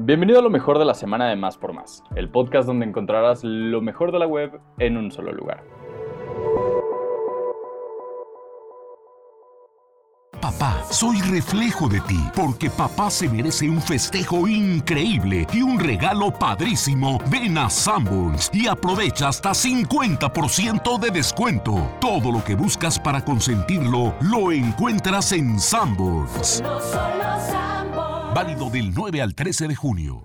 Bienvenido a lo mejor de la semana de Más por Más, el podcast donde encontrarás lo mejor de la web en un solo lugar. Papá, soy reflejo de ti, porque papá se merece un festejo increíble y un regalo padrísimo. Ven a Sanborns y aprovecha hasta 50% de descuento. Todo lo que buscas para consentirlo lo encuentras en Sanborns. Válido del 9 al 13 de junio.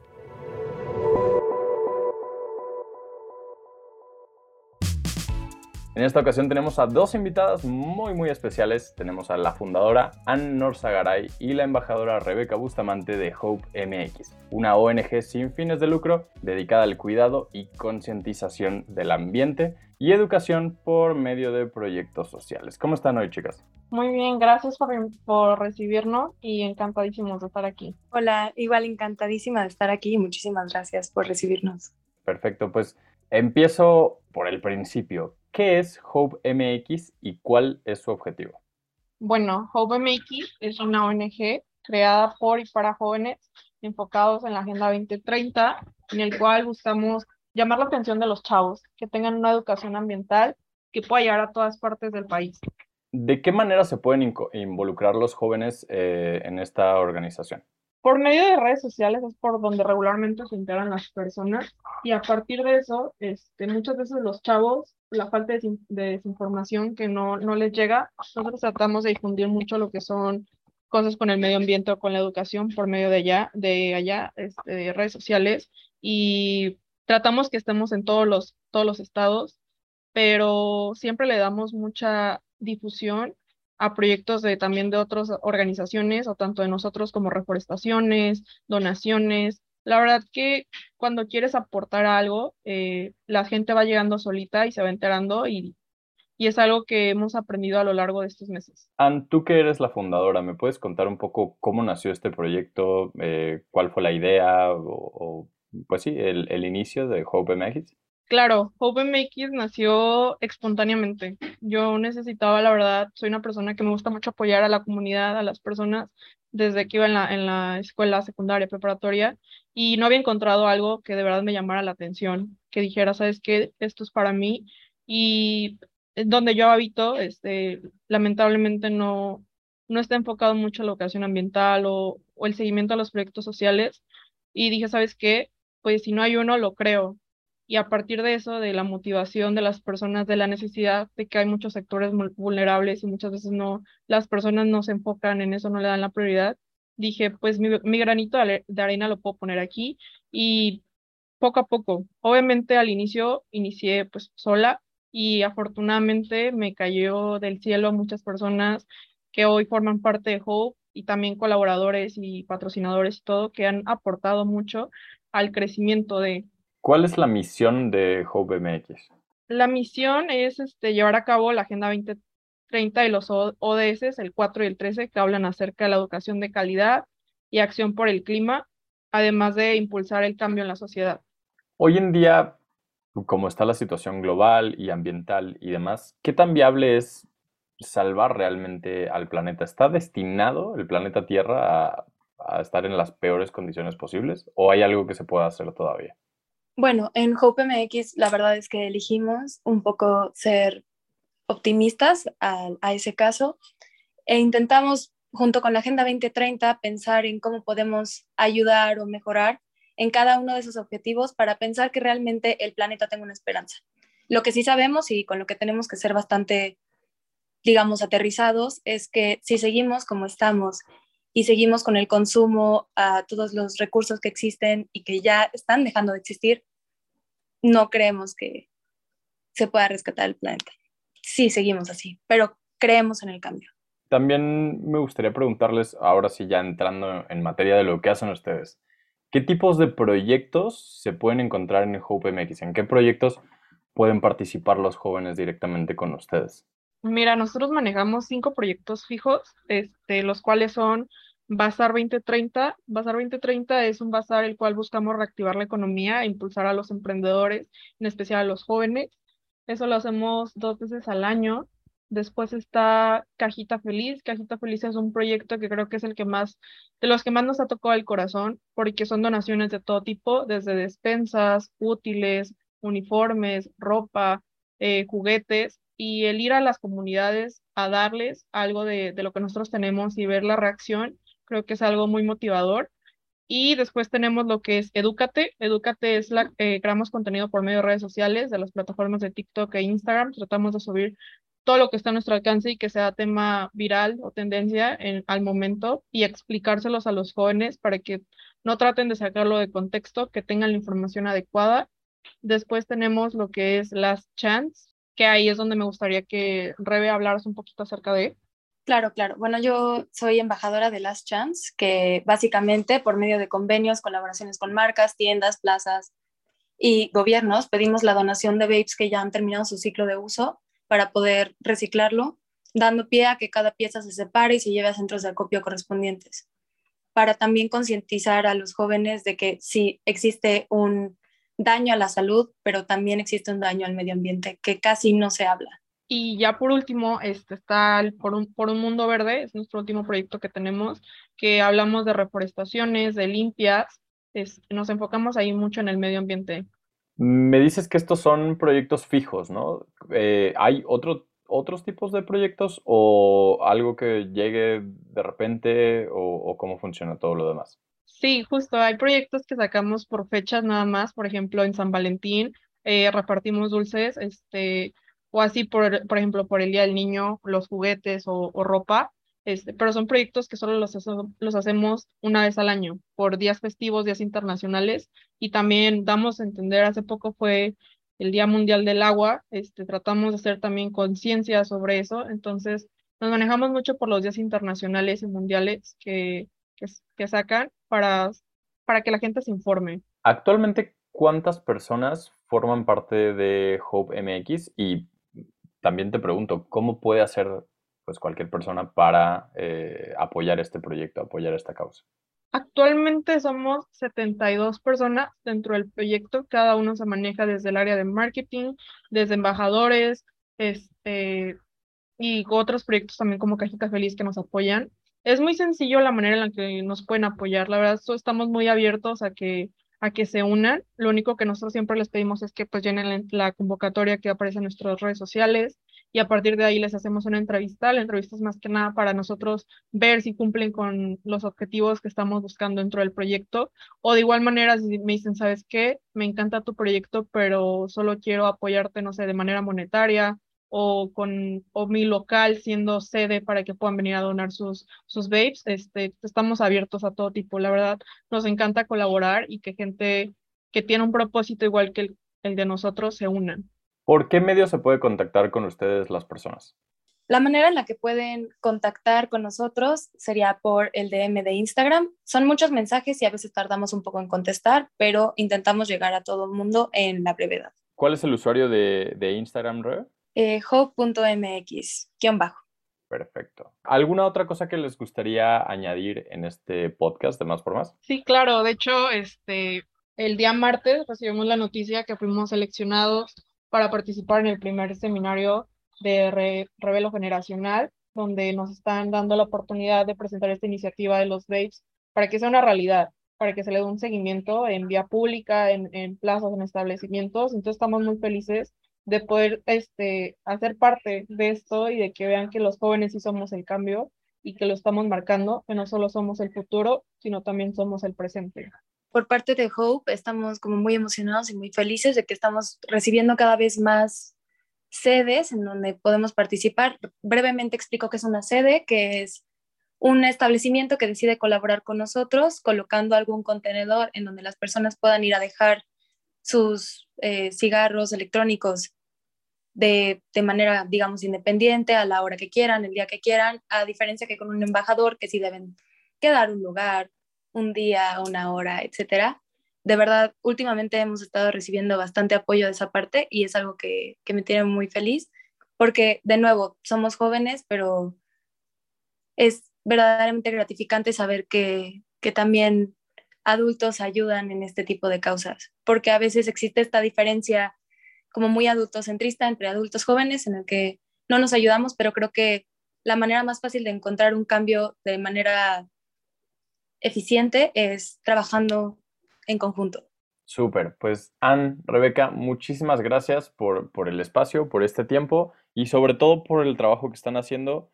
En esta ocasión tenemos a dos invitadas muy muy especiales. Tenemos a la fundadora Ann Norzagaray y la embajadora Rebeca Bustamante de Hope MX, una ONG sin fines de lucro dedicada al cuidado y concientización del ambiente y educación por medio de proyectos sociales. ¿Cómo están hoy, chicas? Muy bien, gracias por, por recibirnos y encantadísimos de estar aquí. Hola, igual encantadísima de estar aquí y muchísimas gracias por recibirnos. Perfecto, pues empiezo por el principio. ¿Qué es Hope MX y cuál es su objetivo? Bueno, Hope MX es una ONG creada por y para jóvenes enfocados en la Agenda 2030, en el cual buscamos llamar la atención de los chavos, que tengan una educación ambiental que pueda llegar a todas partes del país. ¿De qué manera se pueden involucrar los jóvenes eh, en esta organización? Por medio de redes sociales es por donde regularmente se integran las personas y a partir de eso, este, muchas veces los chavos, la falta de, desinformación que no, no les llega, nosotros tratamos de difundir mucho lo que son cosas con el medio ambiente o con la educación por medio de allá, de allá, este, redes sociales y tratamos que estemos en todos los, todos los estados, pero siempre le damos mucha difusión a proyectos de también de otras organizaciones o tanto de nosotros como reforestaciones, donaciones. La verdad que cuando quieres aportar algo, eh, la gente va llegando solita y se va enterando y, y es algo que hemos aprendido a lo largo de estos meses. Ann, tú que eres la fundadora, ¿me puedes contar un poco cómo nació este proyecto? Eh, ¿Cuál fue la idea o, pues sí, el, el, inicio de Hope MX? Claro, Hope MX nació espontáneamente. Yo necesitaba, la verdad, soy una persona que me gusta mucho apoyar a la comunidad, a las personas, desde que iba en la, en la escuela secundaria, preparatoria, y no había encontrado algo que de verdad me llamara la atención, que dijera, ¿sabes qué? Esto es para mí. Y donde yo habito, este, lamentablemente no, no está enfocado mucho la educación ambiental o, o el seguimiento a los proyectos sociales. Y dije, ¿sabes qué? Pues si no hay uno, lo creo y a partir de eso, de la motivación de las personas, de la necesidad de que hay muchos sectores vulnerables y muchas veces no, las personas no se enfocan en eso, no le dan la prioridad, dije, pues mi, granito de arena lo puedo poner aquí y poco a poco, obviamente al inicio inicié pues sola y afortunadamente me cayó del cielo muchas personas que hoy forman parte de Hope y también colaboradores y patrocinadores y todo que han aportado mucho al crecimiento de, ¿Cuál es la misión de Hope MX? La misión es este, llevar a cabo la Agenda 2030 y los ODS, el 4 y el 13, que hablan acerca de la educación de calidad y acción por el clima, además de impulsar el cambio en la sociedad. Hoy en día, como está la situación global y ambiental y demás, ¿qué tan viable es salvar realmente al planeta? ¿Está destinado el planeta Tierra a, a estar en las peores condiciones posibles o hay algo que se pueda hacer todavía? Bueno, en Hope MX la verdad es que elegimos un poco ser optimistas a, a, ese caso e intentamos junto con la Agenda 2030 pensar en cómo podemos ayudar o mejorar en cada uno de esos objetivos para pensar que realmente el planeta tenga una esperanza. Lo que sí sabemos y con lo que tenemos que ser bastante, digamos, aterrizados es que si seguimos como estamos y seguimos con el consumo a todos los recursos que existen y que ya están dejando de existir, no creemos que se pueda rescatar el planeta. Sí, seguimos así, pero creemos en el cambio. También me gustaría preguntarles, ahora sí ya entrando en materia de lo que hacen ustedes, ¿qué tipos de proyectos se pueden encontrar en Hope MX? ¿En qué proyectos pueden participar los jóvenes directamente con ustedes? Mira, nosotros manejamos cinco proyectos fijos, este, los cuales son Bazar 2030. Bazar 2030 es un bazar el cual buscamos reactivar la economía e impulsar a los emprendedores, en especial a los jóvenes. Eso lo hacemos dos veces al año Después está Cajita Feliz. Cajita Feliz es un proyecto que creo que es el que más, de los que más nos ha tocado el corazón, porque son donaciones de todo tipo, desde despensas, útiles, uniformes, ropa, eh, juguetes, y el ir a las comunidades a darles algo de, de lo que nosotros tenemos y ver la reacción, creo que es algo muy motivador. Y después tenemos lo que es Edúcate. Edúcate es la, eh, creamos contenido por medio de redes sociales, de las plataformas de TikTok e Instagram. Tratamos de subir todo lo que está a nuestro alcance y que sea tema viral o tendencia en, al momento y explicárselos a los jóvenes para que no traten de sacarlo de contexto, que tengan la información adecuada. Después tenemos lo que es Last Chance, que ahí es donde me gustaría que Rebe hablaras un poquito acerca de. Claro, claro. Bueno, yo soy embajadora de Last Chance, que básicamente por medio de convenios, colaboraciones con marcas, tiendas, plazas y gobiernos, pedimos la donación de vapes que ya han terminado su ciclo de uso para poder reciclarlo, dando pie a que cada pieza se separe y se lleve a centros de acopio correspondientes, para también concientizar a los jóvenes de que sí existe un daño a la salud, pero también existe un daño al medio ambiente que casi no se habla. Y ya por último, este está el por, un, por un mundo verde, es nuestro último proyecto que tenemos, que hablamos de reforestaciones, de limpias, es, nos enfocamos ahí mucho en el medio ambiente. Me dices que estos son proyectos fijos, ¿no? Eh, ¿Hay otro, otros tipos de proyectos o algo que llegue de repente o, o cómo funciona todo lo demás? Sí, justo, hay proyectos que sacamos por fechas nada más, por ejemplo, en San Valentín eh, repartimos dulces, este, o así, por, por ejemplo, por el Día del Niño, los juguetes o, ropa, este, pero son proyectos que solo los, los hacemos una vez al año, por días festivos, días internacionales, y también damos a entender, hace poco fue el Día Mundial del Agua, este, tratamos de hacer también conciencia sobre eso, entonces nos manejamos mucho por los días internacionales y mundiales que, que, que sacan para, para que la gente se informe. Actualmente, ¿cuántas personas forman parte de Hope MX? Y también te pregunto, ¿cómo puede hacer pues, cualquier persona para eh, apoyar este proyecto, apoyar esta causa? Actualmente somos 72 personas dentro del proyecto, cada uno se maneja desde el área de marketing, desde embajadores, este, y otros proyectos también como Cajita Feliz que nos apoyan. Es muy sencillo la manera en la que nos pueden apoyar, la verdad estamos muy abiertos a que, a que se unan. Lo único que nosotros siempre les pedimos es que pues llenen la, convocatoria que aparece en nuestras redes sociales, y a partir de ahí les hacemos una entrevista. La entrevista es más que nada para nosotros ver si cumplen con los objetivos que estamos buscando dentro del proyecto. O de igual manera, si me dicen, ¿sabes qué? Me encanta tu proyecto, pero solo quiero apoyarte, no sé, de manera monetaria o con o mi local siendo sede para que puedan venir a donar sus, sus babes. Este, estamos abiertos a todo tipo. La verdad, nos encanta colaborar y que gente que tiene un propósito igual que el, el de nosotros se unan. ¿Por qué medio se puede contactar con ustedes las personas? La manera en la que pueden contactar con nosotros sería por el DM de Instagram. Son muchos mensajes y a veces tardamos un poco en contestar, pero intentamos llegar a todo el mundo en la brevedad. ¿Cuál es el usuario de, de Instagram, Re? Eh, hope.mx, guion bajo. Perfecto. ¿Alguna otra cosa que les gustaría añadir en este podcast de Más por Más? Sí, claro. De hecho, este, el día martes recibimos la noticia que fuimos seleccionados para participar en el primer seminario de Re Revelo Generacional, donde nos están dando la oportunidad de presentar esta iniciativa de los babes para que sea una realidad, para que se le dé un seguimiento en vía pública, en, en plazas, en establecimientos. Entonces estamos muy felices de poder este, hacer parte de esto y de que vean que los jóvenes sí somos el cambio y que lo estamos marcando, que no solo somos el futuro, sino también somos el presente por parte de Hope estamos como muy emocionados y muy felices de que estamos recibiendo cada vez más sedes en donde podemos participar. Brevemente explico qué es una sede, que es un establecimiento que decide colaborar con nosotros colocando algún contenedor en donde las personas puedan ir a dejar sus eh, cigarros electrónicos de, de, manera, digamos, independiente a la hora que quieran, el día que quieran, a diferencia que con un embajador que sí deben quedar un lugar, un día, una hora, etcétera. De verdad, últimamente hemos estado recibiendo bastante apoyo de esa parte y es algo que, que me tiene muy feliz porque, de nuevo, somos jóvenes, pero es verdaderamente gratificante saber que, que también adultos ayudan en este tipo de causas, porque a veces existe esta diferencia como muy adultocentrista entre adultos jóvenes en el que no nos ayudamos, pero creo que la manera más fácil de encontrar un cambio de manera eficiente es trabajando en conjunto. Súper, pues Anne, Rebeca, muchísimas gracias por, por el espacio, por este tiempo y sobre todo por el trabajo que están haciendo.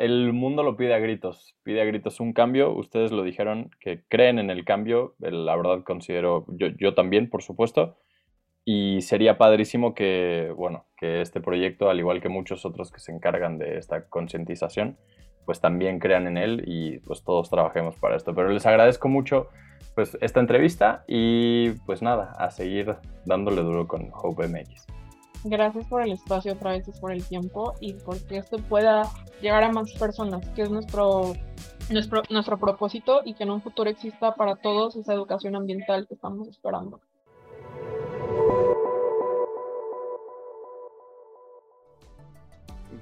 El mundo lo pide a gritos, pide a gritos un cambio. Ustedes lo dijeron que creen en el cambio, la verdad considero, yo, yo también, por supuesto, y sería padrísimo que, bueno, que este proyecto, al igual que muchos otros que se encargan de esta concientización, pues también crean en él y pues todos trabajemos para esto. Pero les agradezco mucho pues esta entrevista y pues nada, a seguir dándole duro con Hope MX. Gracias por el espacio otra vez por el tiempo y porque esto pueda llegar a más personas, que es nuestro, nuestro, nuestro propósito y que en un futuro exista para todos esa educación ambiental que estamos esperando.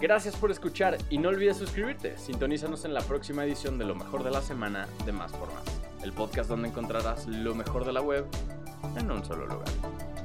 Gracias por escuchar y no olvides suscribirte. Sintonízanos en la próxima edición de Lo mejor de la semana de Más por Más, el podcast donde encontrarás lo mejor de la web en un solo lugar.